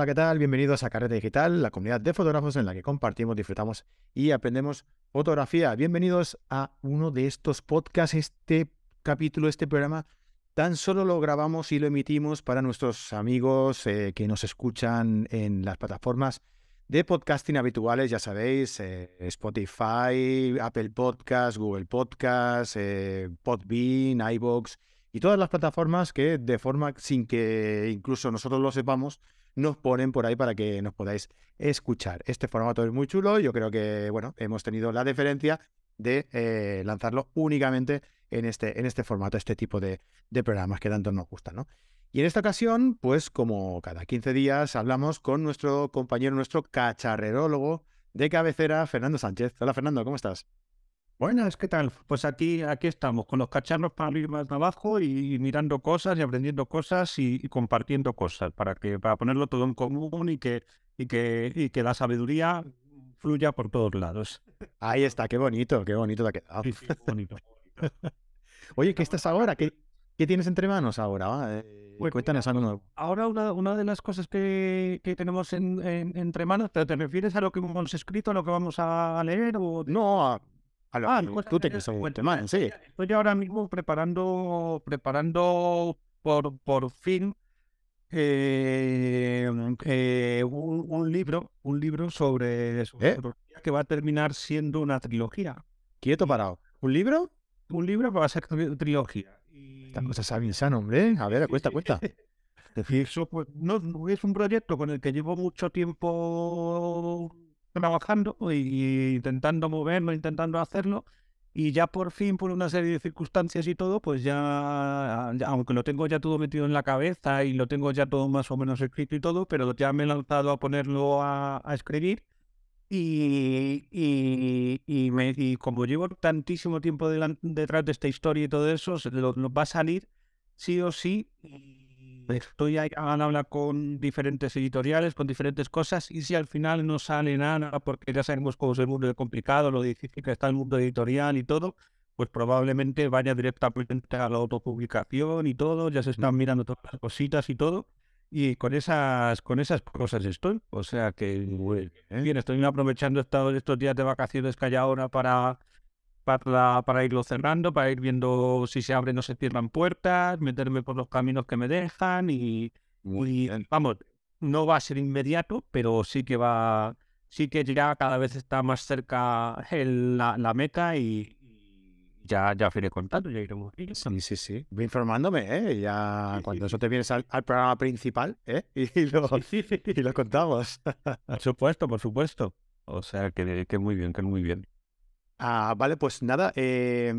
Hola, ¿qué tal? Bienvenidos a Carrete Digital, la comunidad de fotógrafos en la que compartimos, disfrutamos y aprendemos fotografía. Bienvenidos a uno de estos podcasts, este capítulo, este programa. Tan solo lo grabamos y lo emitimos para nuestros amigos eh, que nos escuchan en las plataformas de podcasting habituales, ya sabéis, eh, Spotify, Apple Podcasts, Google Podcasts, eh, Podbean, iBox y todas las plataformas que de forma sin que incluso nosotros lo sepamos, nos ponen por ahí para que nos podáis escuchar. Este formato es muy chulo, yo creo que, bueno, hemos tenido la deferencia de eh, lanzarlo únicamente en este, en este formato, este tipo de, programas que tanto nos gustan, ¿no? Y en esta ocasión, pues como cada 15 días, hablamos con nuestro compañero, nuestro cacharrerólogo de cabecera, Fernando Sánchez. Hola Fernando, ¿cómo estás? Buenas, ¿qué tal? Pues aquí, aquí estamos, con los cacharros para y para abajo y, mirando cosas y aprendiendo cosas y, compartiendo cosas para que para ponerlo todo en común y que, y que, y que la sabiduría fluya por todos lados. Ahí está, qué bonito, qué bonito te ha quedado. Sí, sí, bonito, bonito. Oye, ¿qué estás ahora? ¿Qué, qué tienes entre manos ahora? Eh, Pues cuéntanos algo nuevo. Ahora una, una de las cosas que, que tenemos en, en- entre manos, ¿pero te refieres a lo que hemos escrito, a lo que vamos a leer? O... No, a, a lo Ah, que no, tú te manos, sí. Estoy ahora mismo preparando, preparando por, por fin eh, eh, un, un libro, un libro sobre, sobre ¿Eh? que va a terminar siendo una trilogía. Quieto parado. ¿Un libro? Un libro que va a ser tri- trilogía. Y- Estas cosas saben sano, hombre. A ver, cuesta, cuesta. Eso pues, no es un proyecto con el que llevo mucho tiempo trabajando y intentando moverlo, intentando hacerlo. Y ya por fin, por una serie de circunstancias y todo, pues ya, ya- aunque lo tengo ya todo metido en la cabeza y lo tengo ya todo más o menos escrito y todo, pero ya me he lanzado a ponerlo a, a escribir. Y, y, y, me- y como llevo tantísimo tiempo delan- detrás de esta historia y todo eso, lo, lo va a salir sí o sí. Estoy ahí al habla con diferentes editoriales, con diferentes cosas, y si al final no sale nada, porque ya sabemos cómo es el mundo de complicado, lo difícil que está el mundo editorial y todo, pues probablemente vaya directamente a la autopublicación y todo, ya se están mirando todas las cositas y todo, y con esas, con esas cosas estoy. O sea que bien. estoy aprovechando estos días de vacaciones que hay ahora para, para, para irlo cerrando, para ir viendo si se abren o se cierran puertas, meterme por los caminos que me dejan y, vamos, no va a ser inmediato, pero sí que va, sí que ya cada vez está más cerca el- la, la meta y, y ya, iré contando, ya iremos. Sí, sí, sí. Voy informándome, ¿eh? Ya Sí, cuando sí, eso te vienes al, al programa principal, ¿eh? Y lo, y lo contamos. Por supuesto, por supuesto. O sea que, que muy bien, que muy bien. Ah, vale, pues nada, eh,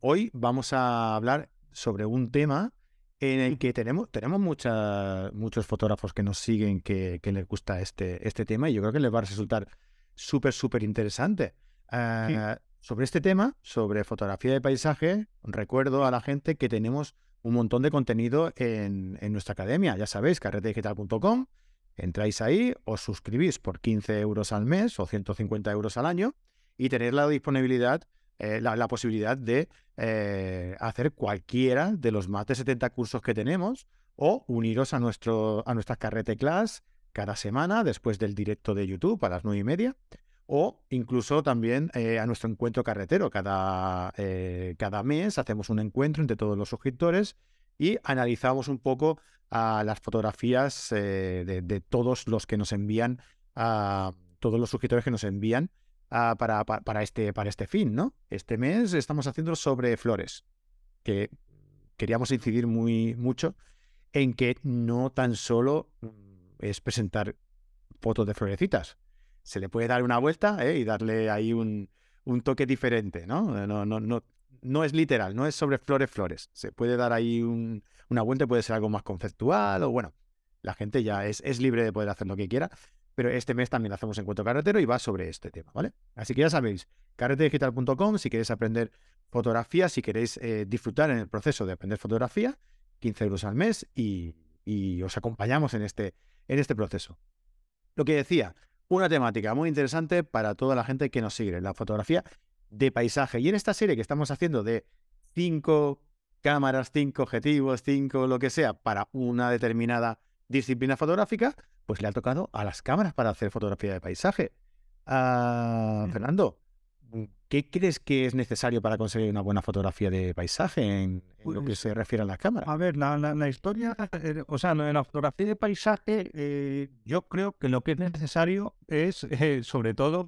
hoy vamos a hablar sobre un tema en el que tenemos, tenemos mucha- muchos fotógrafos que nos siguen que, que les gusta este, este tema y yo creo que les va a resultar súper, súper interesante. Ah, Sobre este tema, sobre fotografía de paisaje, recuerdo a la gente que tenemos un montón de contenido en, en nuestra academia. Ya sabéis, carretedigital.com. Entráis ahí, os suscribís por 15 euros al mes o 150 euros al año y tener la disponibilidad, eh, la, posibilidad de eh, hacer cualquiera de los más de 70 cursos que tenemos o uniros a, nuestro, a nuestra carrete class cada semana después del directo de YouTube a las 9 y media o incluso también eh, a nuestro encuentro carretero. Cada, cada mes hacemos un encuentro entre todos los suscriptores y analizamos un poco a las fotografías de, de todos los que nos envían, a todos los suscriptores que nos envían ah, para, pa- para este, para este fin, ¿no? Este mes estamos haciendo sobre flores, que queríamos incidir muy mucho en que no tan solo mm, es presentar fotos de florecitas. Se le puede dar una vuelta ¿eh? y darle ahí un, un toque diferente, ¿no? No, no, no, no es literal, no es sobre flores, flores. Se puede dar ahí un- una vuelta, puede ser algo más conceptual o bueno, la gente ya es, es libre de poder hacer lo que quiera, pero este mes también hacemos encuentro carretero y va sobre este tema, ¿vale? Así que ya sabéis, carretedigital.com si queréis aprender fotografía, si queréis eh, disfrutar en el proceso de aprender fotografía, 15 euros al mes y, os acompañamos en este, en este proceso. Lo que decía, una temática muy interesante para toda la gente que nos sigue, la fotografía de paisaje. Y en esta serie que estamos haciendo de cinco cámaras, cinco objetivos, cinco lo que sea, para una determinada disciplina fotográfica, pues le ha tocado a las cámaras para hacer fotografía de paisaje. Ah, Fernando, ¿qué crees que es necesario para conseguir una buena fotografía de paisaje en, lo que Pues, se refiere a la cámara? A ver, la, la- la historia, eh, o sea, de la fotografía de paisaje, eh, yo creo que lo que es necesario es, eh, sobre todo,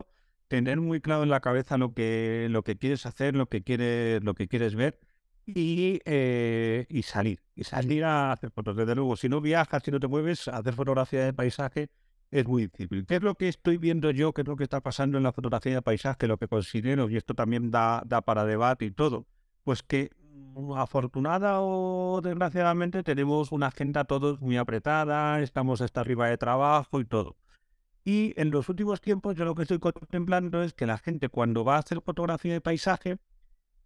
tener muy claro en la cabeza lo que, lo que quieres hacer, lo que quieres, lo que quieres ver y, eh, y salir. Y salir a hacer fotos. Desde luego, si no viajas, si no te mueves, hacer fotografía de paisaje es muy difícil. ¿Qué es lo que estoy viendo yo? ¿Qué es lo que está pasando en la fotografía de paisaje? Lo que considero, y esto también da, da para debate y todo, pues que mm, afortunada o desgraciadamente tenemos una agenda todos muy apretada, estamos hasta arriba de trabajo y todo. Y en los últimos tiempos yo lo que estoy contemplando es que la gente cuando va a hacer fotografía de paisaje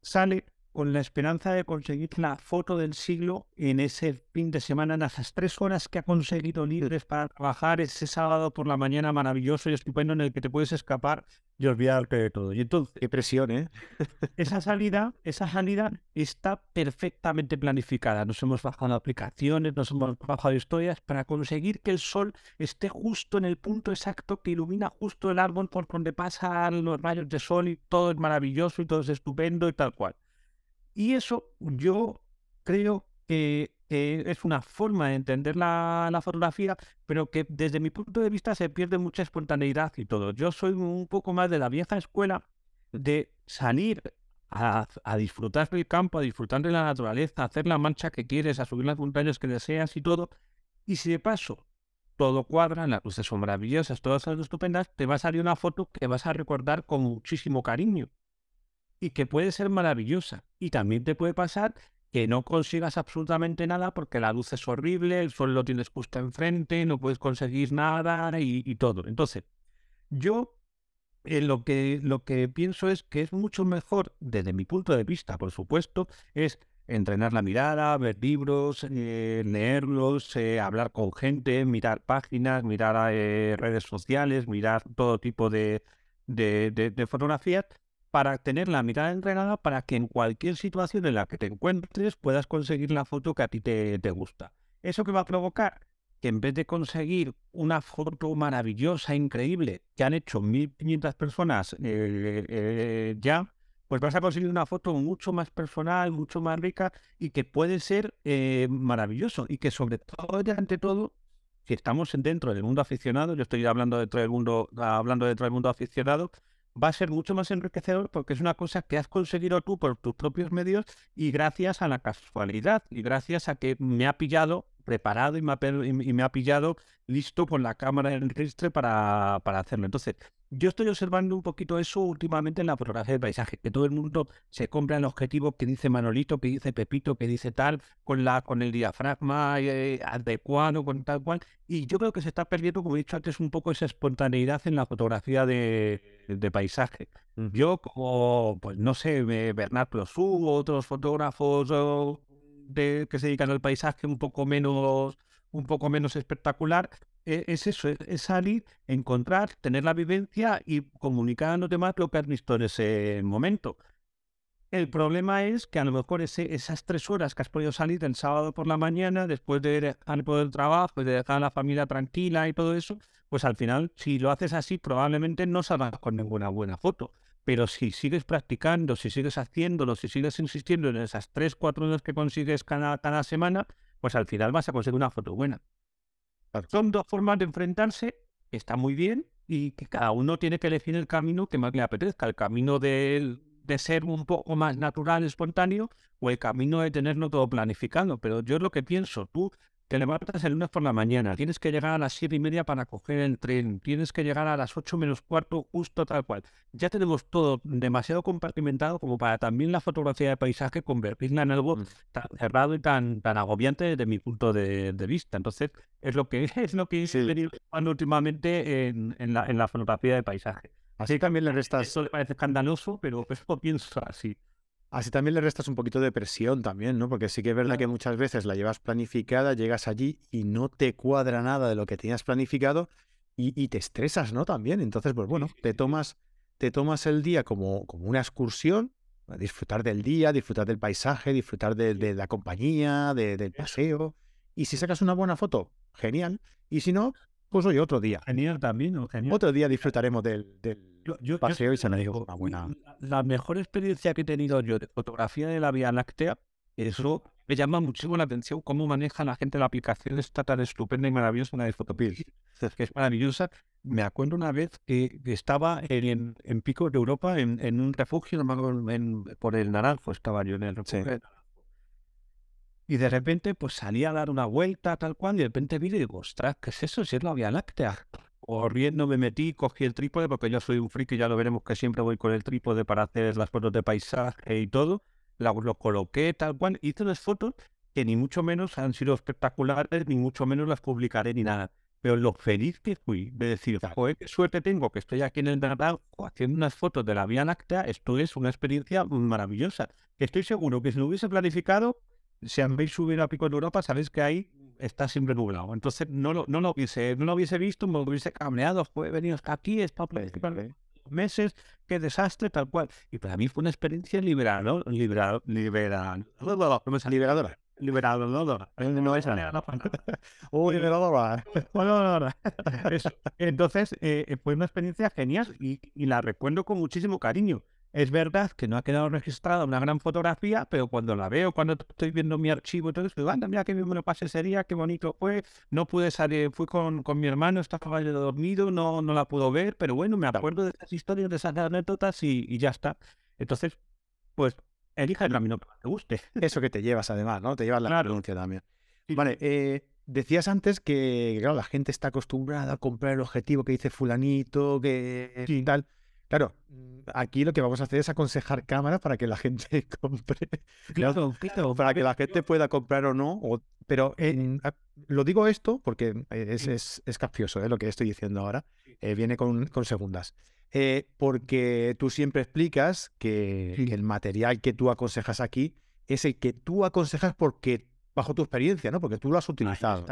sale con la esperanza de conseguir la foto del siglo en ese fin de semana, en esas tres horas que ha conseguido libres para trabajar, ese sábado por la mañana maravilloso y estupendo en el que te puedes escapar y olvidarte de todo. Y entonces, Qué presión, ¿eh? esa salida, esa salida está perfectamente planificada. Nos hemos bajado aplicaciones, nos hemos bajado historias para conseguir que el sol esté justo en el punto exacto que ilumina justo el árbol por donde pasan los rayos de sol y todo es maravilloso y todo es estupendo y tal cual. Y eso yo creo que, es una forma de entender la, fotografía, pero que desde mi punto de vista se pierde mucha espontaneidad y todo. Yo soy un poco más de la vieja escuela de salir a, a disfrutar del campo, a disfrutar de la naturaleza, a hacer la mancha que quieres, a subir las montañas que deseas y todo. Y si de paso todo cuadra, las luces son maravillosas, todas son estupendas, te va a salir una foto que vas a recordar con muchísimo cariño y que puede ser maravillosa. Y también te puede pasar que no consigas absolutamente nada porque la luz es horrible, el sol lo tienes justo enfrente, no puedes conseguir nada y, todo. Entonces, yo eh, lo, que, lo que pienso es que es mucho mejor, desde mi punto de vista, por supuesto, es entrenar la mirada, ver libros, eh, leerlos, eh, hablar con gente, mirar páginas, mirar redes sociales, mirar todo tipo de- de fotografías para tener la mirada entrenada para que en cualquier situación en la que te encuentres puedas conseguir la foto que a ti te, te gusta. ¿Eso que va a provocar? Que en vez de conseguir una foto maravillosa, increíble, que han hecho 1.500 personas eh, eh, ya, pues vas a conseguir una foto mucho más personal, mucho más rica y que puede ser eh, maravilloso y que sobre todo y ante todo, si estamos en- dentro del mundo aficionado, yo estoy hablando dentro del mundo, hablando dentro del mundo aficionado, va a ser mucho más enriquecedor porque es una cosa que has conseguido tú por tus propios medios y gracias a la casualidad y gracias a que me ha pillado preparado y me ha, y me- ha pillado listo con la cámara en el ristre para, para hacerlo. Entonces, yo estoy observando un poquito eso últimamente en la fotografía de paisaje, que todo el mundo se compra el objetivo que dice Manolito, que dice Pepito, que dice tal, con la con el diafragma eh, adecuado, con tal cual. Y yo creo que se está perdiendo, como he dicho antes, un poco esa espontaneidad en la fotografía de, de paisaje. Yo, como, pues no sé, eh, Bernard Plossou u otros fotógrafos de, que se dedican al paisaje un poco menos, un poco menos espectacular, eh, es eso, es, es salir, encontrar, tener la vivencia y comunicar a los demás lo que has visto en ese momento. El problema es que a lo mejor ese, esas tres horas que has podido salir el sábado por la mañana, después de dejar por el trabajo y de dejar a la familia tranquila y todo eso, pues al final, si lo haces así, probablemente no salgas con ninguna buena foto. Pero si sigues practicando, si sigues haciéndolo, si sigues insistiendo en esas tres, cuatro horas que consigues cada, cada semana, pues al final vas a conseguir una foto buena. Claro. Son dos formas de enfrentarse, está muy bien, y que cada uno tiene que elegir el camino que más le apetezca, el camino de, de ser un poco más natural, espontáneo, o el camino de tenerlo todo planificado. Pero yo es lo que pienso, tú te levantas el lunes por la mañana, tienes que llegar a las siete y media para coger el tren, tienes que llegar a las ocho menos cuarto, justo tal cual. Ya tenemos todo demasiado compartimentado como para también la fotografía de paisaje convertirla en algo Mm. tan cerrado y tan, tan agobiante desde mi punto de, de vista. Entonces, es lo que es lo que Sí. he venido observando últimamente en, en la, en la fotografía de paisaje. Así también le restas, Esto le parece escandaloso, pero pues lo pienso así. así también le restas un poquito de presión también, ¿no? Porque sí que es verdad que muchas veces la llevas planificada, llegas allí y no te cuadra nada de lo que tenías planificado y, y te estresas, ¿no? También. Entonces, pues bueno, sí, te tomas, te tomas el día como, como una excursión, a disfrutar del día, disfrutar del paisaje, disfrutar de, de la compañía, de- del Eso. paseo. Y si sacas una buena foto, genial. Y si no, pues hoy otro día. Genial también. Genial. Otro día disfrutaremos del, del Yo- yo- yo paseo y se digo, dijo una buena. La mejor experiencia que he tenido yo de fotografía de la Vía Láctea, eso me llama muchísimo la atención cómo maneja la gente la aplicación esta tan estupenda y maravillosa la de Photopills, que es maravillosa. Me acuerdo una vez que estaba en, en Pico de Europa, en, en un refugio, en- por el Naranjo estaba yo en el refugio. Naranjo. Y de repente, pues salí a dar una vuelta, tal cual, y de repente vi y digo, ostras, ¿qué es eso? Si es la Vía Láctea. Corriendo me metí, cogí el trípode, porque yo soy un friki, ya lo veremos que siempre voy con el trípode para hacer las fotos de paisaje y todo. La- lo coloqué, tal cual, hice unas fotos que ni mucho menos han sido espectaculares, ni mucho menos las publicaré ni nada. Pero lo feliz que fui de decir, joder, qué suerte tengo que estoy aquí en el Naranjo haciendo unas fotos de la Vía Láctea, esto es una experiencia maravillosa. Estoy seguro que si lo hubiese planificado, si habéis subido a Pico de Europa, sabéis que ahí está siempre nublado. Entonces no lo, no lo hubiese, no lo hubiese visto, me hubiese cabreado, fue venido hasta aquí, está meses, qué desastre, tal cual. Y para mí fue una experiencia liberador, liberador, liberador, no me sale Liberadora. liberadora. No es. Oh, liberadora. Entonces, eh, eh, fue una experiencia genial y, y la recuerdo con muchísimo cariño. Es verdad que no ha quedado registrada una gran fotografía, pero cuando la veo, cuando estoy viendo mi archivo eso, digo, anda, mira qué bien me lo pasé ese día, qué bonito fue. No pude salir, fui con, con mi hermano, estaba dormido, no, no la pudo ver, pero bueno, me acuerdo de esas historias, de esas anécdotas y, y ya está. Entonces, pues, elija el camino que más te guste. Eso que te llevas además, ¿no? Te llevas la Claro. también. Vale, eh, decías antes que, claro, la gente está acostumbrada a comprar el objetivo que dice fulanito, que Sí. tal. Claro, mm, aquí lo que vamos a hacer es aconsejar cámaras para que la gente compre, Claro, claro. para que la gente pueda comprar o no. o- pero eh, lo digo esto porque eh, es, es, es capcioso eh, lo que estoy diciendo ahora. Eh, viene con, con segundas. Porque tú siempre explicas que, Sí. que el material que tú aconsejas aquí es el que tú aconsejas porque bajo tu experiencia, ¿no? Porque tú lo has utilizado.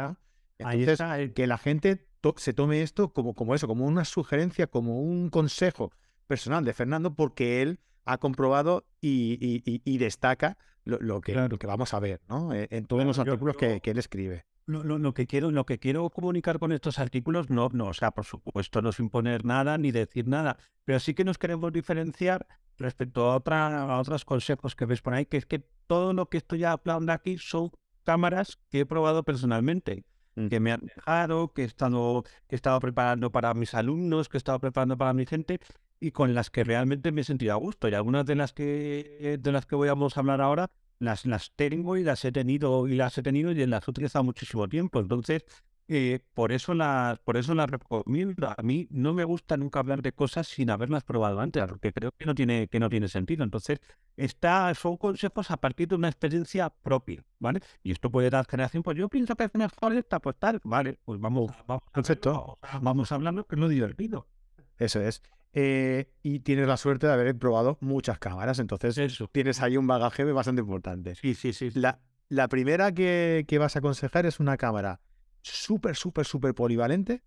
Ahí Entonces, está. eh, que la gente to- se tome esto como, como eso, como una sugerencia, como un consejo personal de Fernando, porque él ha comprobado y, y- y- y destaca lo, lo que, Claro. lo que vamos a ver, ¿no? Eh, En todos los Claro, artículos que, yo- que él escribe. Lo que quiero, lo que quiero comunicar con estos artículos, no, no, o sea, por supuesto, no es imponer nada ni decir nada, pero sí que nos queremos diferenciar respecto a, otra, a otros consejos que ves por ahí, que es que todo lo que estoy hablando aquí son cámaras que he probado personalmente, Mm. que me han dejado, que he estado, que he estado preparando para mis alumnos, que he estado preparando para mi gente y con las que realmente me he sentido a gusto. Y algunas de las que de las que vamos a hablar ahora las, las tengo y las he tenido y las he tenido y las he utilizado muchísimo tiempo. Entonces, eh, por eso las, por eso las recomiendo. A mí no me gusta nunca hablar de cosas sin haberlas probado antes, porque creo que no tiene, que no tiene sentido. Entonces, está, son consejos a partir de una experiencia propia, ¿vale? Y esto puede dar generación, pues yo pienso que es mejor esta, pues tal, vale, pues vamos, vamos, Perfecto. vamos, vamos hablando, que es lo divertido. Eso es. Eh, y tienes la suerte de haber probado muchas cámaras, entonces Eso. tienes ahí un bagaje bastante importante. Sí, sí, sí. La, la primera que, que vas a aconsejar es una cámara súper, súper, súper polivalente,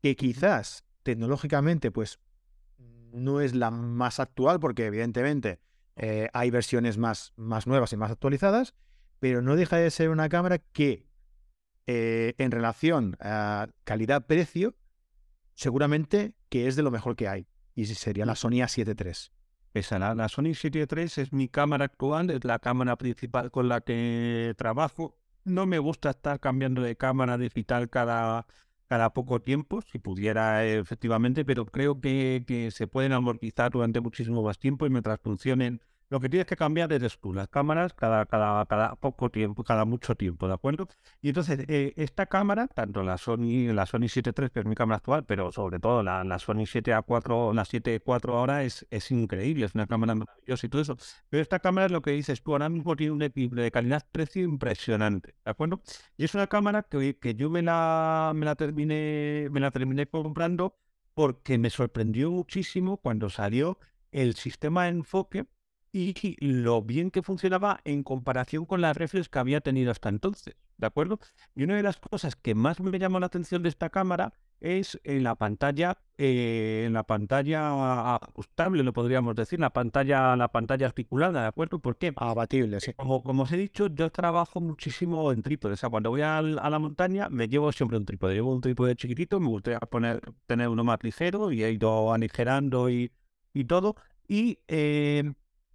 que quizás tecnológicamente, pues, no es la más actual, porque evidentemente eh, hay versiones más, más nuevas y más actualizadas, pero no deja de ser una cámara que, eh, en relación a calidad-precio, seguramente que es de lo mejor que hay. Y sería la Sony A7 III. Esa, la, la Sony 7 III es mi cámara actual, es la cámara principal con la que trabajo. No me gusta estar cambiando de cámara digital cada, cada poco tiempo, si pudiera efectivamente, pero creo que, que se pueden amortizar durante muchísimo más tiempo y mientras funcionen. Lo que tienes que cambiar eres tú, las cámaras cada, poco tiempo, cada mucho tiempo, ¿de acuerdo? Y entonces, eh, esta cámara, tanto la Sony, la Sony 7 III, que es mi cámara actual, pero sobre todo la, Sony 7A4, la 7 ahora es, es increíble, es una cámara maravillosa y todo eso. Pero esta cámara es lo que dices tú, ahora mismo tiene un equilibrio de calidad-precio impresionante, ¿de acuerdo? Y es una cámara que, que yo me la, me la terminé, me la terminé comprando porque me sorprendió muchísimo cuando salió el sistema de enfoque y lo bien que funcionaba en comparación con las reflex que había tenido hasta entonces, ¿de acuerdo? Y una de las cosas que más me llamó la atención de esta cámara es en la pantalla, eh, en la pantalla ajustable, lo podríamos decir, la pantalla, la pantalla articulada, ¿de acuerdo? ¿Por qué? Abatible, sí. Como, como os he dicho, yo trabajo muchísimo en trípode. O sea, cuando voy a, la montaña, me llevo siempre un trípode. Llevo un trípode chiquitito, me gustaría poner, tener uno más ligero y he ido aligerando y, y todo. Y eh,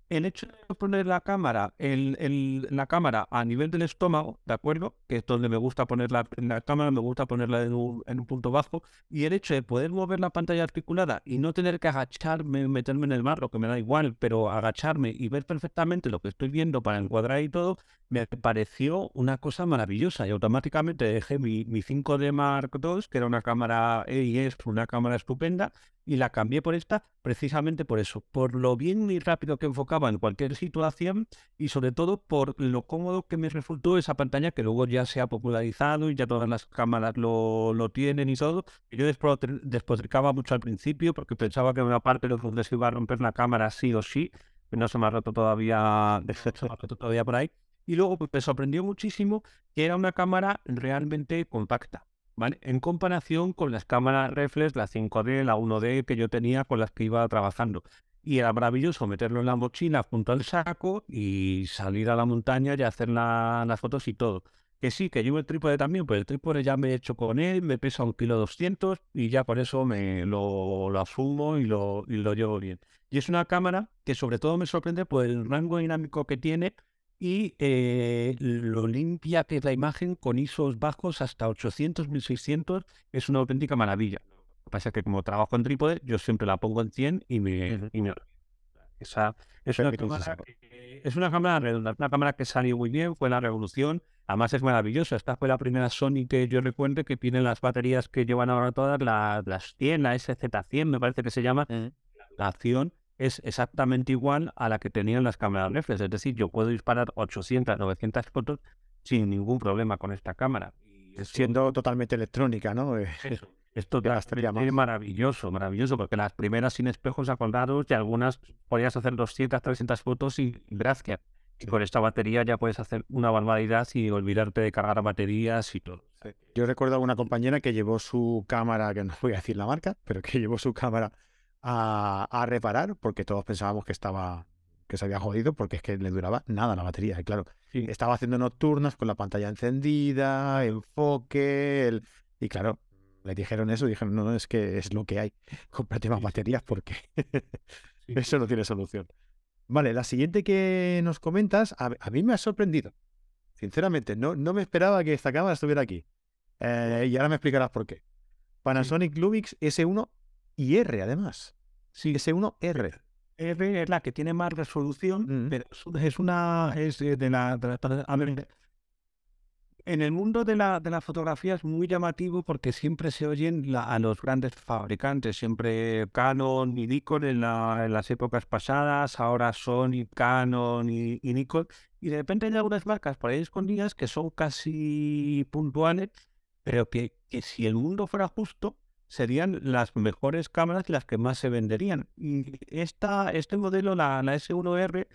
el hecho de poner la cámara, el, la cámara a nivel del estómago, ¿de acuerdo? Que es donde me gusta poner la, la cámara, me gusta ponerla en un, en un, punto bajo. Y el hecho de poder mover la pantalla articulada y no tener que agacharme, meterme en el mar, lo que me da igual, pero agacharme y ver perfectamente lo que estoy viendo para encuadrar y todo, me pareció una cosa maravillosa. Y automáticamente dejé mi, mi 5D Mark II, que era una cámara EIS, una cámara estupenda, y la cambié por esta precisamente por eso, por lo bien y rápido que enfocaba en cualquier situación y sobre todo por lo cómodo que me resultó esa pantalla que luego ya se ha popularizado y ya todas las cámaras lo, lo tienen y todo. yo despotricaba mucho al principio porque pensaba que una parte de donde se iba a romper la cámara sí o sí, no se me ha roto todavía, se me ha roto todavía por ahí. Y luego pues, me sorprendió muchísimo que era una cámara realmente compacta. En comparación con las cámaras reflex, la 5D, la 1D que yo tenía con las que iba trabajando. Y era maravilloso meterlo en la mochila junto al saco y salir a la montaña y hacer las fotos y todo. Que sí, que llevo el trípode también, pues el trípode ya me he hecho con él, me pesa un kilo doscientos y ya por eso me lo, lo asumo y lo, y lo llevo bien. Y es una cámara que sobre todo me sorprende por el rango dinámico que tiene y eh, lo limpia que es la imagen con ISOs bajos hasta 800, 1600 es una auténtica maravilla. Lo que pasa es que como trabajo en trípode, yo siempre la pongo en 100 y me... y me... Esa, es, una cámara es una cámara redonda, una cámara que salió muy bien, fue la revolución, además es maravillosa. Esta fue la primera Sony que yo recuerdo que tiene las baterías que llevan ahora todas, las, las 100, la SZ100 me parece que se llama, la acción es exactamente igual a la que tenían las cámaras reflex. Es decir, yo puedo disparar 800, 900 fotos sin ningún problema con esta cámara. Siendo totalmente electrónica, ¿no? Eh, Eso. Esto es maravilloso, maravilloso, porque las primeras sin espejos acoldados y algunas podías hacer 200, 300 fotos y gracias. Y con esta batería ya puedes hacer una barbaridad y olvidarte de cargar baterías y todo. Yo recuerdo a una compañera que llevó su cámara, que no voy a decir la marca, pero que llevó su cámara a, reparar porque todos pensábamos que estaba que se había jodido porque es que le duraba nada la batería. Y claro, estaba haciendo nocturnas con la pantalla encendida, enfoque, y claro, le dijeron eso dijeron, no, no, es que es lo que hay. Cómprate más baterías porque eso no tiene solución. Vale, la siguiente que nos comentas, a, mí me ha sorprendido. Sinceramente, no, no me esperaba que esta cámara estuviera aquí. Eh, y ahora me explicarás por qué. Panasonic Lumix S1 y R además. Sí, S1R. R es la que tiene más resolución, mm. pero es una. Es de la, en el mundo de la, de la fotografía es muy llamativo porque siempre se oyen a los grandes fabricantes, siempre Canon y Nikon en, las épocas pasadas, ahora Sony, Canon y, y, Nikon, y de repente hay algunas marcas por ahí escondidas que son casi puntuales, pero que, que si el mundo fuera justo, serían las mejores cámaras y las que más se venderían. Y esta, este modelo, la, la S1R,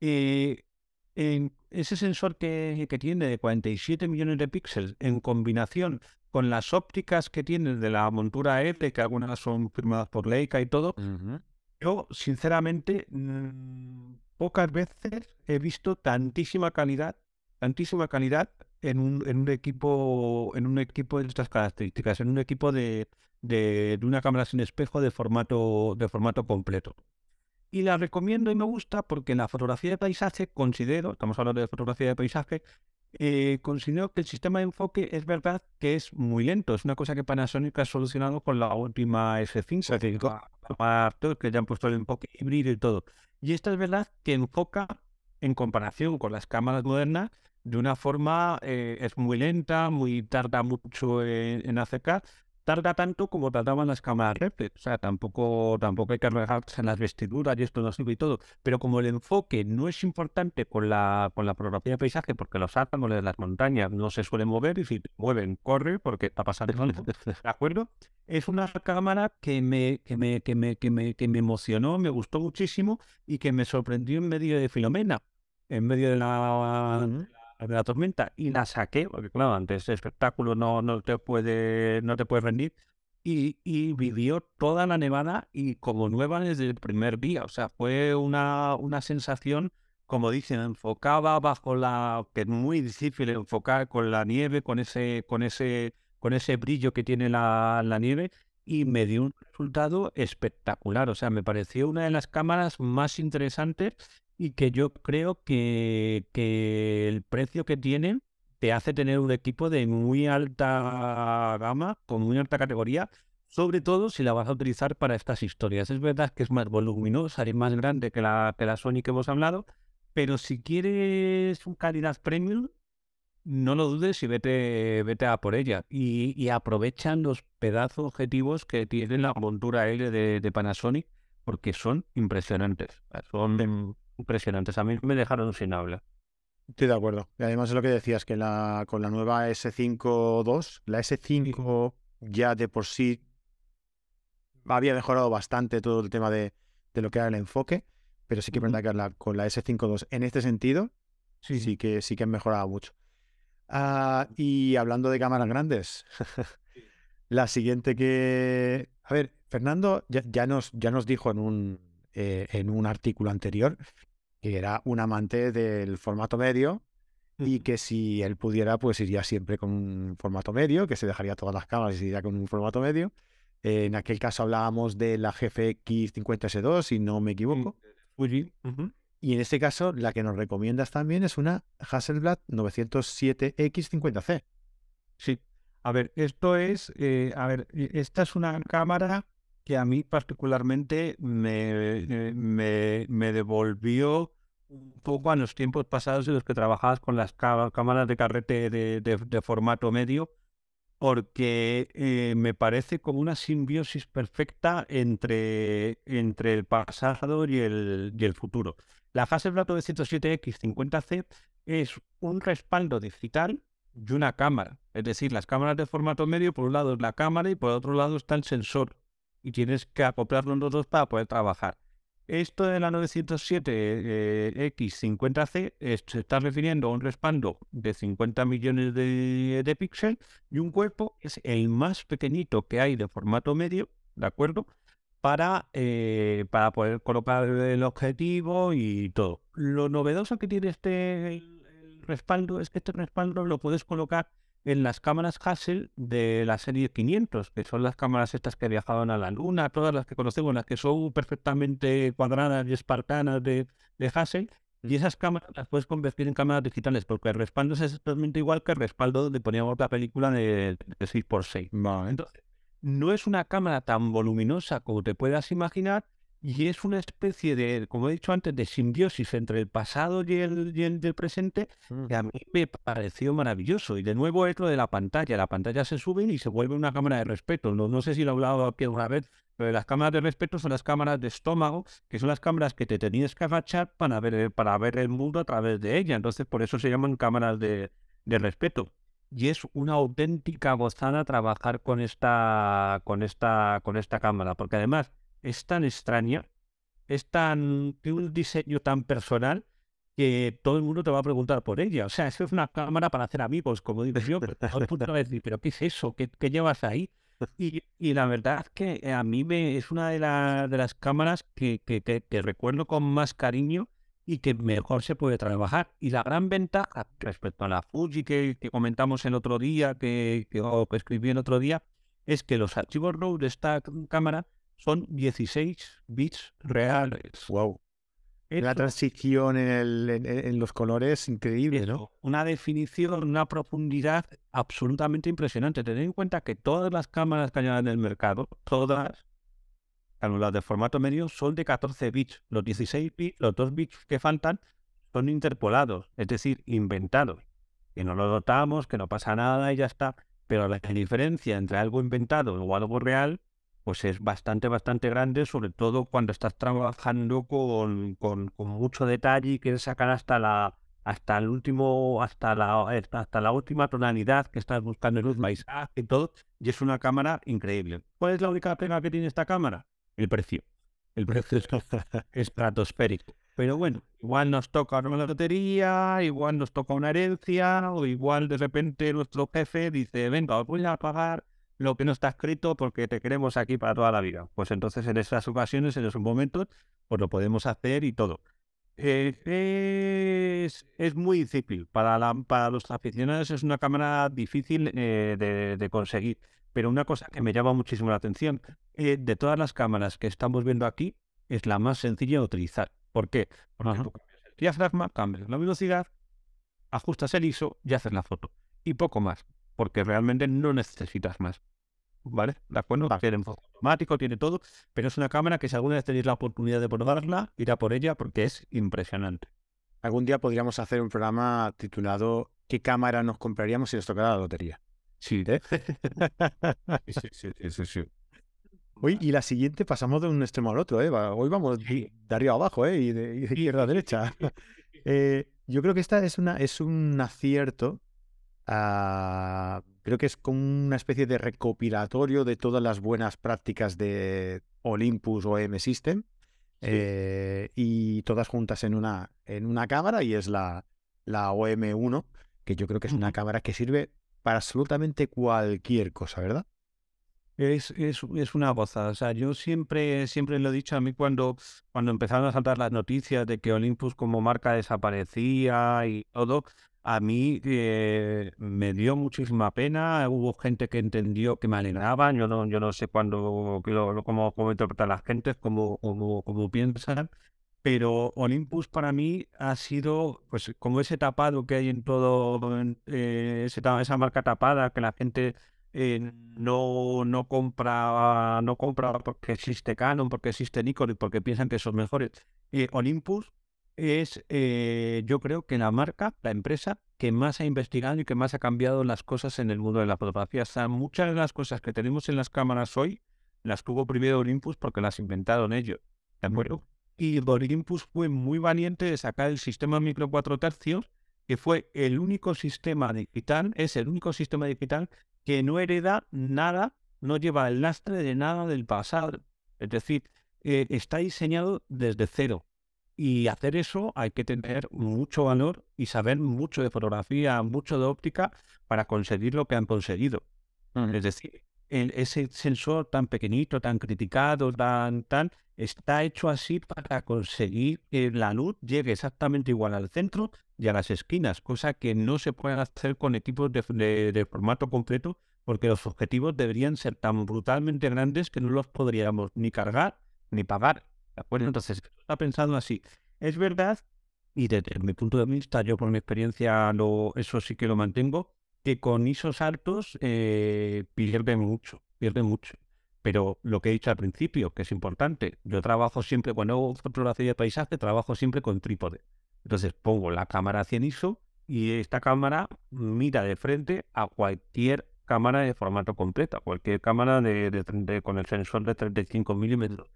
eh, en ese sensor que, que, tiene de 47 millones de píxeles en combinación con las ópticas que tiene de la montura R, que algunas son firmadas por Leica y todo, yo sinceramente mm, pocas veces he visto tantísima calidad, tantísima calidad en un, en un equipo en un equipo de estas características, en un equipo de, de, una cámara sin espejo de formato, de formato completo. Y la recomiendo y me gusta porque en la fotografía de paisaje considero, estamos hablando de fotografía de paisaje, eh, considero que el sistema de enfoque es verdad que es muy lento. Es una cosa que Panasonic ha solucionado con la última S5, que ya han puesto el enfoque híbrido y todo. Y esta es verdad que enfoca en comparación con las cámaras modernas de una forma, eh, es muy lenta, muy tarda mucho en, en acercar, tarda tanto como tardaban las cámaras reflex. O sea, tampoco, tampoco hay que regarse en las vestiduras y esto no sirve y todo. Pero como el enfoque no es importante con la, con la fotografía de paisaje, porque los árboles de las montañas no se suelen mover y si mueven, corre porque está pasando. ¿De acuerdo? Es una cámara que me, que me, que me, que me, que me emocionó, me gustó muchísimo y que me sorprendió en medio de Filomena, en medio de la, de la tormenta y la saqué, porque claro, antes ese espectáculo no, no te puede, no te puede rendir. y, y, vivió toda la nevada y como nueva desde el primer día. O sea, fue una, una sensación, como dicen, enfocaba bajo la... que es muy difícil enfocar con la nieve, con ese, con ese, con ese brillo que tiene la, la nieve y me dio un resultado espectacular. O sea, me pareció una de las cámaras más interesantes y que yo creo que, que el precio que tienen te hace tener un equipo de muy alta gama, con muy alta categoría, sobre todo si la vas a utilizar para estas historias. Es verdad que es más voluminosa y más grande que la, que la Sony que hemos hablado, pero si quieres un calidad premium, no lo dudes y vete, vete a por ella. Y, aprovechan los pedazos objetivos que tiene la montura L de Panasonic, porque son impresionantes. Son impresionantes. A mí me dejaron sin habla. Estoy de acuerdo. Y además es lo que decías, que la, con la nueva S5 II, la S5 ya de por sí había mejorado bastante todo el tema de, lo que era el enfoque, pero sí que es verdad que con la S5 II en este sentido sí, sí que sí que han mejorado mucho. Ah, y hablando de cámaras grandes, la siguiente que... A ver, Fernando ya, nos, ya nos dijo en un, eh, en un artículo anterior que era un amante del formato medio y que si él pudiera, pues iría siempre con un formato medio, que se dejaría todas las cámaras y iría con un formato medio. en aquel caso hablábamos de la GFX 50S2, si no me equivoco. Y en este caso, la que nos recomiendas también es una Hasselblad 907X50C. Sí. A ver, esto es, eh, a ver, esta es una cámara que a mí particularmente me, eh, me, me, devolvió un poco a los tiempos pasados en los que trabajabas con las cámaras de carrete de, de, formato medio, porque eh, me parece como una simbiosis perfecta entre, entre el pasado y el, y el futuro. La Hasselblad 907X50C es un respaldo digital y una cámara. Es decir, las cámaras de formato medio, por un lado es la cámara y por otro lado está el sensor y tienes que acoplarlo los dos para poder trabajar. Esto de la 907X50C eh, se está refiriendo a un respaldo de 50 millones de, píxeles y un cuerpo es el más pequeñito que hay de formato medio, ¿de acuerdo? Para, eh, para poder colocar el objetivo y todo. Lo novedoso que tiene este respaldo es que este respaldo lo puedes colocar en las cámaras Hassel de la serie 500, que son las cámaras estas que viajaban a la Luna, todas las que conocemos, las que son perfectamente cuadradas y espartanas de, de Hassel, y esas cámaras las puedes convertir en cámaras digitales, porque el respaldo es exactamente igual que el respaldo donde poníamos la película de, 6x6. Entonces, no es una cámara tan voluminosa como te puedas imaginar, y es una especie de, como he dicho antes, de simbiosis entre el pasado y el, del presente mm. que a mí me pareció maravilloso. Y de nuevo es lo de la pantalla. La pantalla se sube y se vuelve una cámara de respeto. No, no sé si lo he hablado aquí alguna vez, pero las cámaras de respeto son las cámaras de estómago, que son las cámaras que te tenías que agachar para ver, para ver el mundo a través de ella. Entonces, por eso se llaman cámaras de, de respeto. Y es una auténtica gozada trabajar con esta, con esta, con esta cámara, porque además es tan extraña, es tan, tiene un diseño tan personal que todo el mundo te va a preguntar por ella. O sea, es una cámara para hacer amigos, como digo yo. Pero todo el mundo va a decir, ¿pero qué es eso? ¿Qué, llevas ahí? Y, y, la verdad es que a mí me, es una de, de las cámaras que, que, recuerdo con más cariño y que mejor se puede trabajar. Y la gran ventaja respecto a la Fuji que, comentamos el otro día, que, que, que escribí el otro día, es que los archivos RAW de esta cámara son 16 bits reales. Wow. la transición en, los colores increíble, ¿no? Una definición, una profundidad absolutamente impresionante. Tened en cuenta que todas las cámaras que hay en el mercado, todas, las de formato medio, son de 14 bits. Los 16 bits, los 2 bits que faltan, son interpolados, es decir, inventados. Que no lo notamos, que no pasa nada y ya está. Pero la diferencia entre algo inventado o algo real pues es bastante, bastante grande, sobre todo cuando estás trabajando con, con, mucho detalle y quieres sacar hasta la hasta el último, hasta la hasta la última tonalidad que estás buscando en luz paisaje y todo, y es una cámara increíble. ¿Cuál es la única pega que tiene esta cámara? El precio. El precio es estratosférico. Pero bueno, igual nos toca una lotería, igual nos toca una herencia, o igual de repente nuestro jefe dice, venga, os voy a pagar lo que no está escrito porque te queremos aquí para toda la vida. Pues entonces en esas ocasiones, en esos momentos, pues lo podemos hacer y todo. Eh, es, es, muy difícil. Para, la, para los aficionados es una cámara difícil eh, de, de, conseguir. Pero una cosa que me llama muchísimo la atención, eh, de todas las cámaras que estamos viendo aquí, es la más sencilla de utilizar. ¿Por qué? Porque tú cambias el diafragma, cambias la velocidad, ajustas el ISO y haces la foto. Y poco más, porque realmente no necesitas más. ¿vale? ¿De acuerdo? Tiene enfoque automático, tiene todo, pero es una cámara que si alguna vez tenéis la oportunidad de probarla, irá por ella porque es impresionante. Algún día podríamos hacer un programa titulado ¿Qué cámara nos compraríamos si nos tocara la lotería? Sí, ¿Eh? sí, sí, sí, sí, Hoy, y la siguiente pasamos de un extremo al otro, ¿eh? Hoy vamos de arriba a abajo, ¿eh? Y de, izquierda a derecha. Eh, yo creo que esta es, una, es un acierto a Creo que es como una especie de recopilatorio de todas las buenas prácticas de Olympus o M System. Eh, y todas juntas en una, en una cámara y es la, la OM1, que yo creo que es una cámara que sirve para absolutamente cualquier cosa, ¿verdad? Es, es, es, una gozada. O sea, yo siempre, siempre lo he dicho a mí cuando, cuando empezaron a saltar las noticias de que Olympus como marca desaparecía y todo a mí eh, me dio muchísima pena. Hubo gente que entendió que me alegraban. Yo no, yo no sé cuándo, cómo, cómo interpretan las gentes, cómo, cómo, cómo, piensan. Pero Olympus para mí ha sido, pues, como ese tapado que hay en todo, eh, esa marca tapada que la gente eh, no, no compra, no compra porque existe Canon, porque existe Nikon y porque piensan que son mejores. Olympus es, eh, yo creo que la marca, la empresa que más ha investigado y que más ha cambiado las cosas en el mundo de la fotografía. O sea, muchas de las cosas que tenemos en las cámaras hoy las tuvo primero Olympus porque las inventaron ellos. ¿De acuerdo? Y Olympus fue muy valiente de sacar el sistema micro 4 tercios, que fue el único sistema digital, es el único sistema digital que no hereda nada, no lleva el lastre de nada del pasado. Es decir, eh, está diseñado desde cero. Y hacer eso hay que tener mucho valor y saber mucho de fotografía, mucho de óptica para conseguir lo que han conseguido. Es decir, ese sensor tan pequeñito, tan criticado, tan, tan, está hecho así para conseguir que la luz llegue exactamente igual al centro y a las esquinas, cosa que no se puede hacer con equipos de, de formato completo porque los objetivos deberían ser tan brutalmente grandes que no los podríamos ni cargar ni pagar. Entonces, está pensando así. Es verdad, y desde mi punto de vista, yo por mi experiencia lo, eso sí que lo mantengo, que con ISOs altos eh, pierde mucho, pierde mucho. Pero lo que he dicho al principio, que es importante, yo trabajo siempre, cuando hago fotografía de paisaje, trabajo siempre con trípode. Entonces pongo la cámara a 100 ISO y esta cámara mira de frente a cualquier cámara de formato completo, cualquier cámara de, con el sensor de 35 milímetros.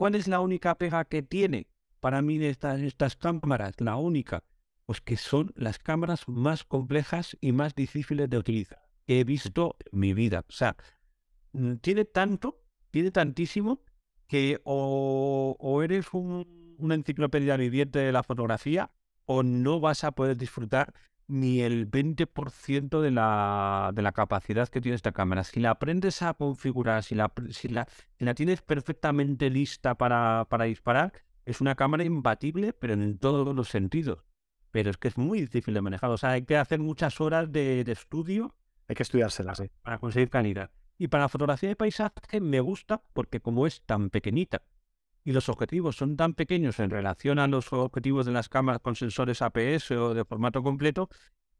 ¿Cuál es la única pega que tiene para mí estas, estas cámaras? La única, pues que son las cámaras más complejas y más difíciles de utilizar he visto en mi vida. O sea, mm, tiene tanto, tiene tantísimo que o, eres una enciclopedia viviente de la fotografía o no vas a poder disfrutar ni el 20% de la, de la capacidad que tiene esta cámara. Si la aprendes a configurar, si la, si la, la tienes perfectamente lista para, para disparar, es una cámara imbatible, pero en todos los sentidos. Pero es que es muy difícil de manejar. O sea, hay que hacer muchas horas de, de estudio. Hay que estudiárselas, Para conseguir calidad. Y para fotografía de paisaje me gusta porque como es tan pequeñita y los objetivos son tan pequeños en relación a los objetivos de las cámaras con sensores APS o de formato completo,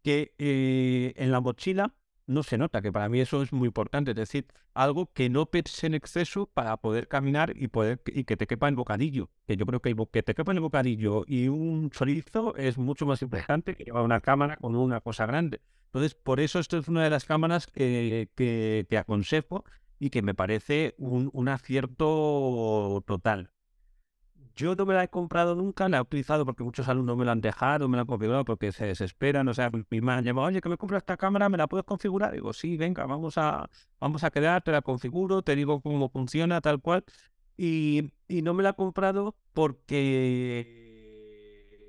que eh, en la mochila no se nota, que para mí eso es muy importante, es decir, algo que no pese en exceso para poder caminar y poder y que te quepa el bocadillo, que yo creo que, que te quepa el bocadillo y un chorizo es mucho más importante que llevar una cámara con una cosa grande. Entonces, por eso esto es una de las cámaras que, que, que aconsejo y que me parece un, acierto total. Yo no me la he comprado nunca, la he utilizado porque muchos alumnos me la han dejado, me la han configurado porque se desesperan. O sea, mi madre llama, oye, que me compro esta cámara, ¿me la puedes configurar? digo, sí, venga, vamos a, vamos a quedar, te la configuro, te digo cómo funciona, tal cual. Y, y no me la he comprado porque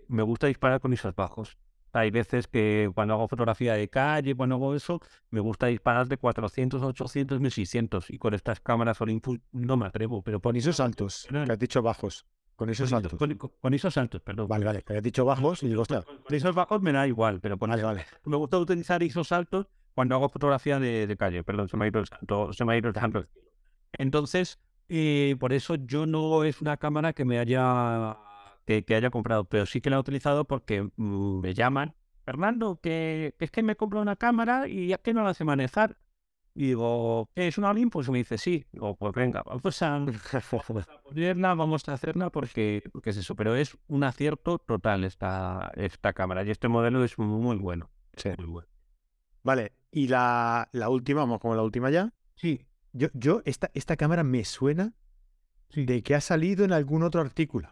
me gusta disparar con ISOs bajos. Hay veces que cuando hago fotografía de calle, cuando hago eso, me gusta disparar de 400, 800, 1600. Y con estas cámaras Olympus no me atrevo. Pero por esos altos, que has dicho bajos. Con esos altos. Con, esos altos, perdón. Vale, vale. Has dicho bajos y digo, Con, esos bajos me da igual, pero con vale, me gusta utilizar esos altos cuando hago fotografía de, calle. Perdón, se me ha ido el se me ha ido el Entonces, eh, por eso yo no es una cámara que me haya que, haya comprado, pero sí que la he utilizado porque mm, me llaman, Fernando, que, es que me compro una cámara y ya que no la sé manejar. Y digo, ¿es una Olympus? Y me dice, sí. Digo, pues venga, vamos a, ponerla, vamos a hacerla porque, porque es eso. Pero es un acierto total esta, esta cámara y este modelo es muy, bueno. Sí. Muy bueno. Vale, y la, la última, vamos con la última ya. Sí. Yo, yo esta, esta cámara me suena de que ha salido en algún otro artículo.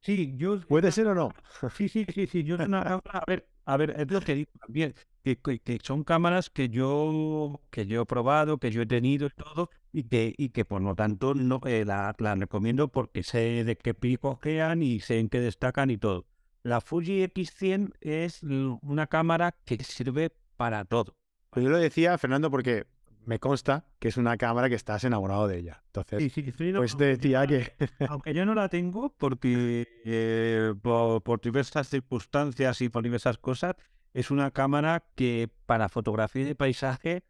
Sí, yo. ¿Puede ser o no? Sí, sí, sí, sí. Yo a ver, a ver, es lo que digo también, que, que, son cámaras que yo, que yo he probado, que yo he tenido y todo, y que, y que por lo tanto no eh, la, la, recomiendo porque sé de qué pico quedan y sé en qué destacan y todo. La Fuji X100 es una cámara que sirve para todo. Pues yo lo decía, Fernando, porque me consta que es una cámara que estás enamorado de ella. Entonces, pues te decía que... Aunque yo no la tengo porque eh, por, diversas circunstancias y por diversas cosas, es una cámara que para fotografía de paisaje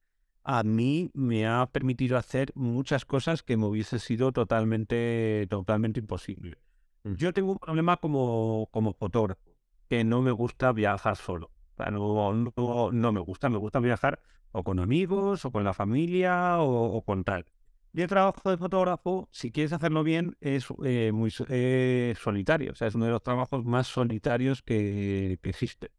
a mí me ha permitido hacer muchas cosas que me hubiese sido totalmente, totalmente imposible. Yo tengo un problema como, como fotógrafo, que no me gusta viajar solo. no, no me gusta, me gusta viajar o con amigos, o con la familia, o, con tal. Y el trabajo de fotógrafo, si quieres hacerlo bien, es eh, muy solitario. O sea, es uno de los trabajos más solitarios que, que existe.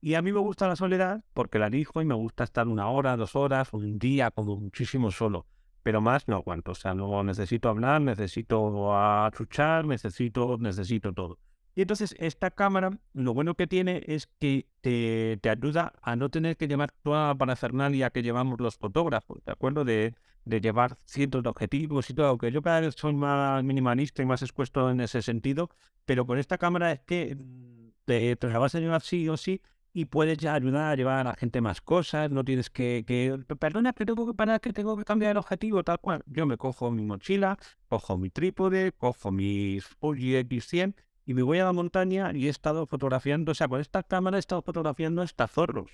Y a mí me gusta la soledad porque la elijo y me gusta estar una hora, dos horas, un día, como muchísimo solo. Pero más no aguanto. O sea, no necesito hablar, necesito achuchar, necesito, necesito todo. Y entonces esta cámara, lo bueno que tiene es que te, te ayuda a no tener que llevar toda la parafernalia que llevamos los fotógrafos, ¿de acuerdo? De, de llevar cientos de objetivos y todo, aunque yo cada vez soy más minimalista y más expuesto en ese sentido, pero con esta cámara es que mm, te, te la vas a llevar sí o sí y puedes ayudar a llevar a la gente más cosas, no tienes que, que perdona, que tengo que parar, que tengo que cambiar el objetivo, tal cual. Yo me cojo mi mochila, cojo mi trípode, cojo mis Fuji X100 y me voy a la montaña y he estado fotografiando, o sea, con esta cámara he estado fotografiando hasta zorros.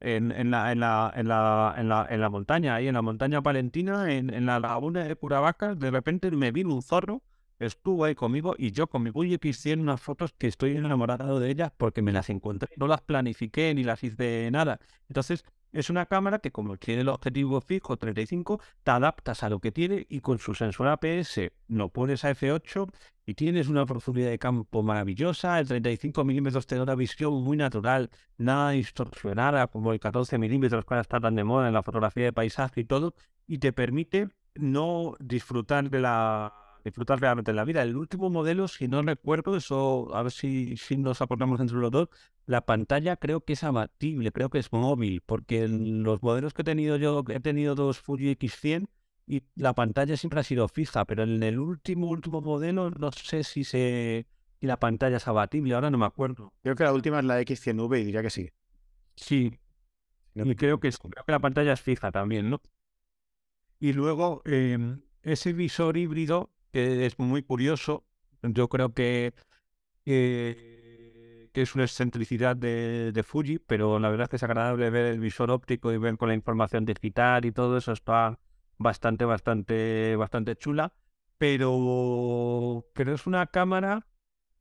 En, en, la, en, la, en, la, en, la, en la montaña, ahí en la montaña palentina, en, en la laguna de Curavacas, de repente me vino un zorro, estuvo ahí conmigo y yo con mi Fuji X100 unas fotos que estoy enamorado de ellas porque me las encontré, no las planifiqué ni las hice nada. Entonces, es una cámara que como tiene el objetivo fijo 35, te adaptas a lo que tiene y con su sensor APS lo pones a F8 y tienes una profundidad de campo maravillosa. El 35 milímetros te da una visión muy natural, nada distorsionada como el 14 milímetros que ahora está tan de moda en la fotografía de paisaje y todo, y te permite no disfrutar de la disfrutar realmente de la vida. El último modelo, si no recuerdo, eso, a ver si, si nos aportamos entre los dos, la pantalla creo que es abatible, creo que es móvil, porque en los modelos que he tenido yo, he tenido dos Fuji X100 y la pantalla siempre ha sido fija, pero en el último, último modelo no sé si se si la pantalla es abatible, ahora no me acuerdo. Creo que la última es la X100V y diría que sí. Sí. Y creo que, creo que la pantalla es fija también, ¿no? Y luego em, ese visor híbrido es muy curioso. Yo creo que, que, es una excentricidad de, de, Fuji, pero la verdad es que es agradable ver el visor óptico y ver con la información digital y todo eso está bastante, bastante, bastante chula. Pero, pero es una cámara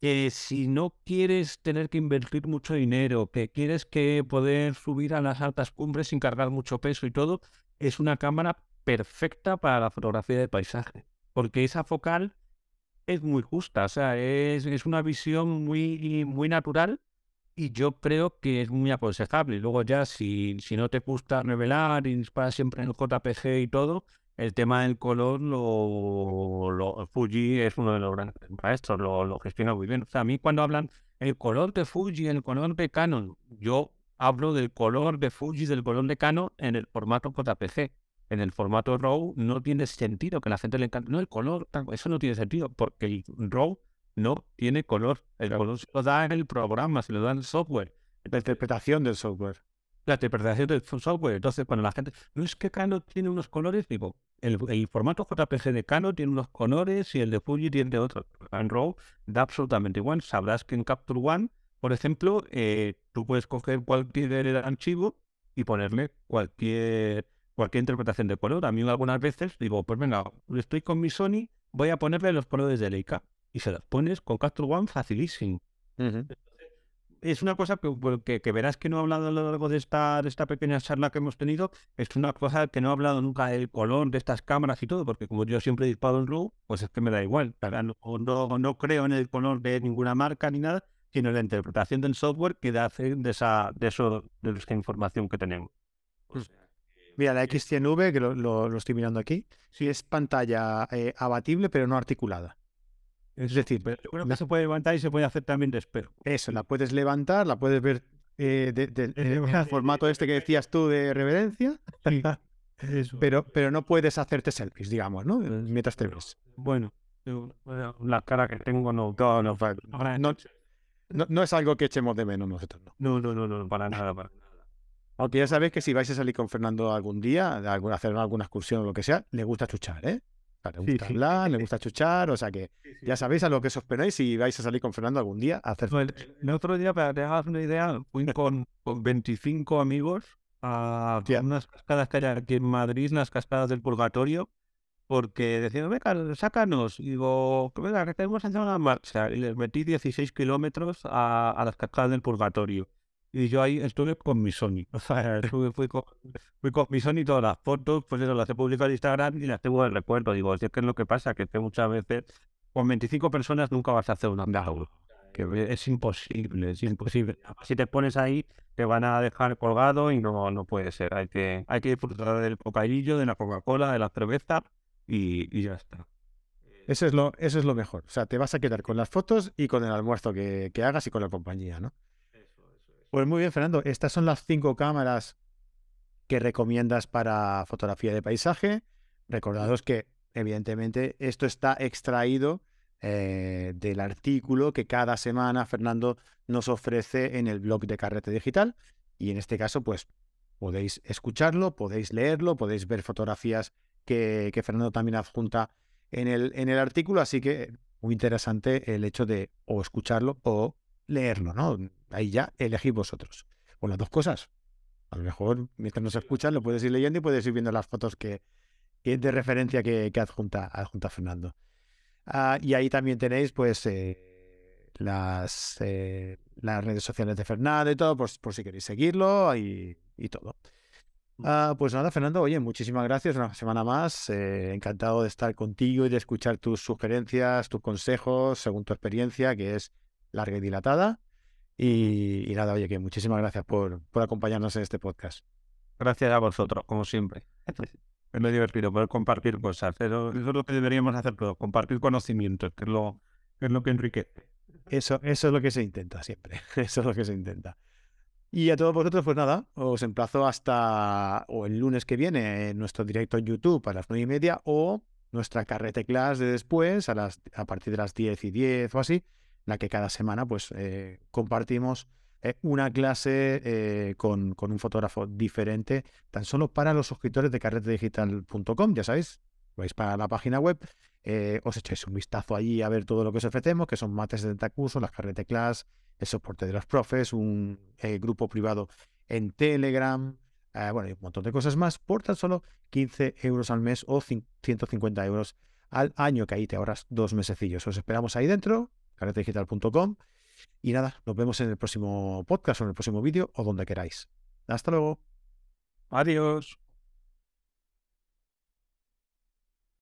que si no quieres tener que invertir mucho dinero, que quieres que poder subir a las altas cumbres sin cargar mucho peso y todo, es una cámara perfecta para la fotografía de paisaje porque esa focal es muy justa, o sea, es, es una visión muy, muy natural y yo creo que es muy aconsejable. Luego ya, si, si no te gusta revelar y disparas siempre en el JPG y todo, el tema del color, lo, lo, Fuji es uno de los grandes maestros, lo, lo gestiona muy bien. O sea, a mí cuando hablan el color de Fuji, el color de Canon, yo hablo del color de Fuji, del color de Canon en el formato JPG en el formato RAW no tiene sentido que la gente le encante. No, el color, eso no tiene sentido, porque el RAW no tiene color. El color se lo da en el programa, se lo da en el software. La interpretación del software. La interpretación del software. Entonces, cuando la gente, no es que Canon tiene unos colores, digo, el, el formato JPG de Canon tiene unos colores y el de Fuji tiene otros. En RAW da absolutamente igual. Sabrás que en Capture One, por ejemplo, eh, tú puedes coger cualquier archivo y ponerle cualquier cualquier interpretación de color. A mí algunas veces digo, pues venga, estoy con mi Sony, voy a ponerle los colores de Leica. Y se los pones con Capture One facilísimo. Es una cosa que, que, verás que no he hablado a lo largo de esta, de esta pequeña charla que hemos tenido. Es una cosa que no he hablado nunca del color de estas cámaras y todo, porque como yo siempre he disparado en RAW, pues es que me da igual. No, no, no, creo en el color de ninguna marca ni nada, sino en la interpretación del software que da de, esa, de, eso, de esa información que tenemos. O sea, Mira, la X100V, que lo, estoy mirando aquí, sí es pantalla eh, abatible, pero no articulada. Es decir, pero que se puede levantar y se puede hacer también de espero. Eso, la puedes levantar, la puedes ver eh, de, formato este que decías tú de reverencia, pero, pero no puedes hacerte selfies, digamos, ¿no? Mientras te ves. Bueno, la cara que tengo no, no, no, no, es algo que echemos de menos nosotros, no. No, no, no, para nada, para nada. Aunque ya sabéis que si vais a salir con Fernando algún día, a hacer alguna excursión o lo que sea, le gusta chuchar, ¿eh? le gusta hablar, le gusta chuchar, o sea que ya sabéis a lo que os esperáis si vais a salir con Fernando algún día a hacer. el, otro día, para que hagas una idea, fui con, 25 amigos a unas cascadas que hay aquí en Madrid, unas cascadas del Purgatorio, porque decían, venga, sácanos. Y digo, venga, que tenemos que hacer una marcha. Y les metí 16 kilómetros a, a las cascadas del Purgatorio. Y yo ahí estuve con mi Sony. O sea, fui, con, mi Sony todas las fotos, pues eso, las he publicado en Instagram y las tengo de recuerdo. Digo, si es que es lo que pasa, que, muchas veces con 25 personas nunca vas a hacer una Que es imposible, es imposible. Si te pones ahí, te van a dejar colgado y no, no puede ser. Hay que, hay que disfrutar del bocadillo, de la Coca-Cola, de la cerveza y, ya está. Eso es, lo, eso es lo mejor. O sea, te vas a quedar con las fotos y con el almuerzo que, que hagas y con la compañía, ¿no? Pues muy bien, Fernando. Estas son las cinco cámaras que recomiendas para fotografía de paisaje. Recordados que, evidentemente, esto está extraído eh, del artículo que cada semana Fernando nos ofrece en el blog de Carrete Digital. Y en este caso, pues podéis escucharlo, podéis leerlo, podéis ver fotografías que, que Fernando también adjunta en el, en el artículo. Así que muy interesante el hecho de o escucharlo o leerlo, ¿no? Ahí ya elegís vosotros. O las dos cosas. A lo mejor mientras nos escuchan lo puedes ir leyendo y puedes ir viendo las fotos que, de referencia que, adjunta, adjunta Fernando. Ah, y ahí también tenéis pues eh, las, eh, las redes sociales de Fernando y todo, por, por si queréis seguirlo y, todo. Mm. Ah, pues nada, Fernando, oye, muchísimas gracias. Una semana más. Eh, encantado de estar contigo y de escuchar tus sugerencias, tus consejos, según tu experiencia, que es larga y dilatada. Y, nada, oye, que muchísimas gracias por, por acompañarnos en este podcast. Gracias a vosotros, como siempre. Es muy divertido poder compartir cosas. Eso, es lo que deberíamos hacer todos, compartir conocimientos, que es lo que, es lo que enriquece. Eso, eso es lo que se intenta siempre. Eso es lo que se intenta. Y a todos vosotros, pues nada, os emplazo hasta o el lunes que viene en nuestro directo en YouTube a las nueve y media o nuestra carrete class de después a, las, a partir de las diez y diez o así la que cada semana pues eh, compartimos eh, una clase eh, con, un fotógrafo diferente, tan solo para los suscriptores de carretedigital.com, ya sabéis, vais para la página web, os echáis un vistazo allí a ver todo lo que os ofrecemos, que son mates de 70 cursos, las carrete class, el soporte de los profes, un grupo privado en Telegram, bueno, y un montón de cosas más, por tan solo 15 euros al mes o 150 euros al año, que ahí te ahorras dos mesecillos. Os esperamos ahí dentro carretedigital.com. Y nada, nos vemos en el próximo podcast o en el próximo vídeo o donde queráis. Hasta luego. Adiós.